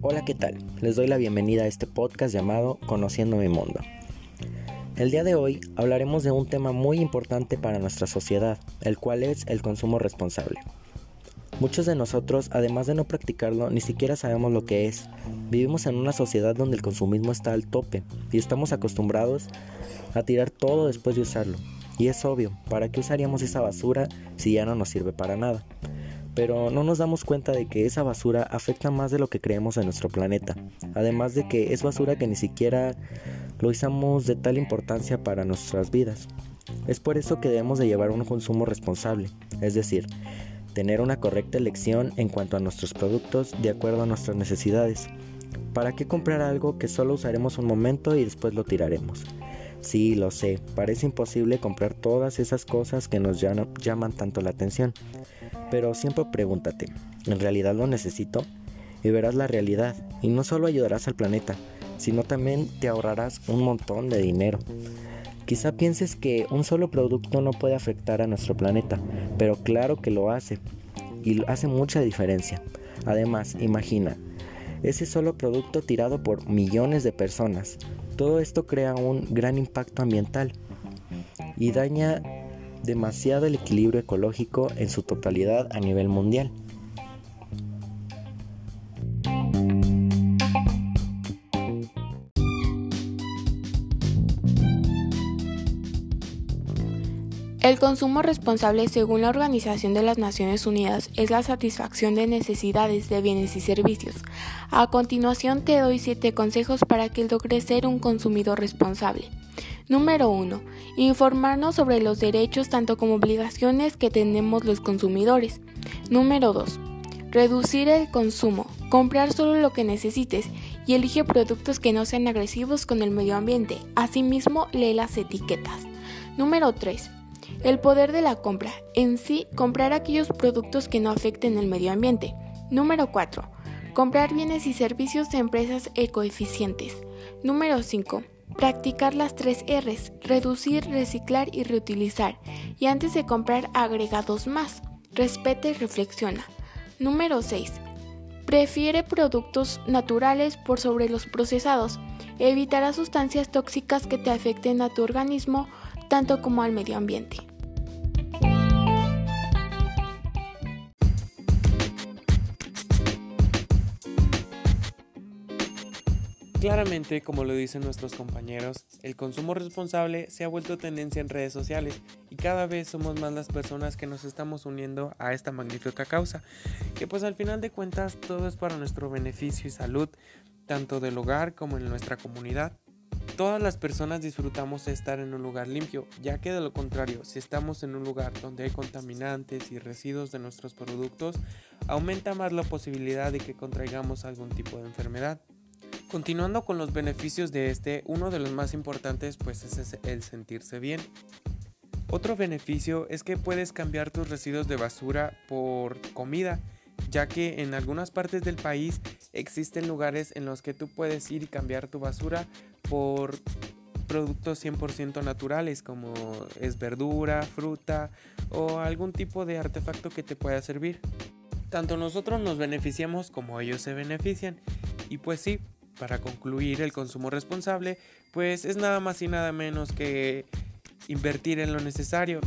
Hola, ¿qué tal? Les doy la bienvenida a este podcast llamado Conociendo mi mundo. El día de hoy hablaremos de un tema muy importante para nuestra sociedad, el cual es el consumo responsable. Muchos de nosotros, además de no practicarlo, ni siquiera sabemos lo que es. Vivimos en una sociedad donde el consumismo está al tope y estamos acostumbrados a tirar todo después de usarlo. Y es obvio, ¿para qué usaríamos esa basura si ya no nos sirve para nada? Pero no nos damos cuenta de que esa basura afecta más de lo que creemos en nuestro planeta. Además de que es basura que ni siquiera lo usamos de tal importancia para nuestras vidas. Es por eso que debemos de llevar un consumo responsable, es decir, tener una correcta elección en cuanto a nuestros productos de acuerdo a nuestras necesidades. ¿Para qué comprar algo que solo usaremos un momento y después lo tiraremos? Sí, lo sé, parece imposible comprar todas esas cosas que nos llaman tanto la atención, pero siempre pregúntate, ¿en realidad lo necesito? Y verás la realidad, y no solo ayudarás al planeta, sino también te ahorrarás un montón de dinero. Quizá pienses que un solo producto no puede afectar a nuestro planeta, pero claro que lo hace, y hace mucha diferencia. Además, imagina, ese solo producto tirado por millones de personas. Todo esto crea un gran impacto ambiental y daña demasiado el equilibrio ecológico en su totalidad a nivel mundial. El consumo responsable, según la Organización de las Naciones Unidas, es la satisfacción de necesidades de bienes y servicios. A continuación te doy 7 consejos para que logres ser un consumidor responsable. Número 1. Informarnos sobre los derechos tanto como obligaciones que tenemos los consumidores. Número 2. Reducir el consumo. Comprar solo lo que necesites y elige productos que no sean agresivos con el medio ambiente. Asimismo, lee las etiquetas. Número 3 el poder de la compra. En sí, comprar aquellos productos que no afecten el medio ambiente. Número 4. Comprar bienes y servicios de empresas ecoeficientes. Número 5. Practicar las tres R's, reducir, reciclar y reutilizar. Y antes de comprar agregados más. Respeta y reflexiona. Número 6. Prefiere productos naturales por sobre los procesados. Evitará sustancias tóxicas que te afecten a tu organismo tanto como al medio ambiente. Claramente, como lo dicen nuestros compañeros, el consumo responsable se ha vuelto tendencia en redes sociales y cada vez somos más las personas que nos estamos uniendo a esta magnífica causa, que pues al final de cuentas todo es para nuestro beneficio y salud, tanto del hogar como en nuestra comunidad. Todas las personas disfrutamos estar en un lugar limpio, ya que de lo contrario, si estamos en un lugar donde hay contaminantes y residuos de nuestros productos, aumenta más la posibilidad de que contraigamos algún tipo de enfermedad. Continuando con los beneficios de este, uno de los más importantes pues es el sentirse bien. Otro beneficio es que puedes cambiar tus residuos de basura por comida, ya que en algunas partes del país existen lugares en los que tú puedes ir y cambiar tu basura por productos 100% naturales como es verdura, fruta o algún tipo de artefacto que te pueda servir. Tanto nosotros nos beneficiamos como ellos se benefician. Y pues sí, para concluir el consumo responsable, pues es nada más y nada menos que invertir en lo necesario.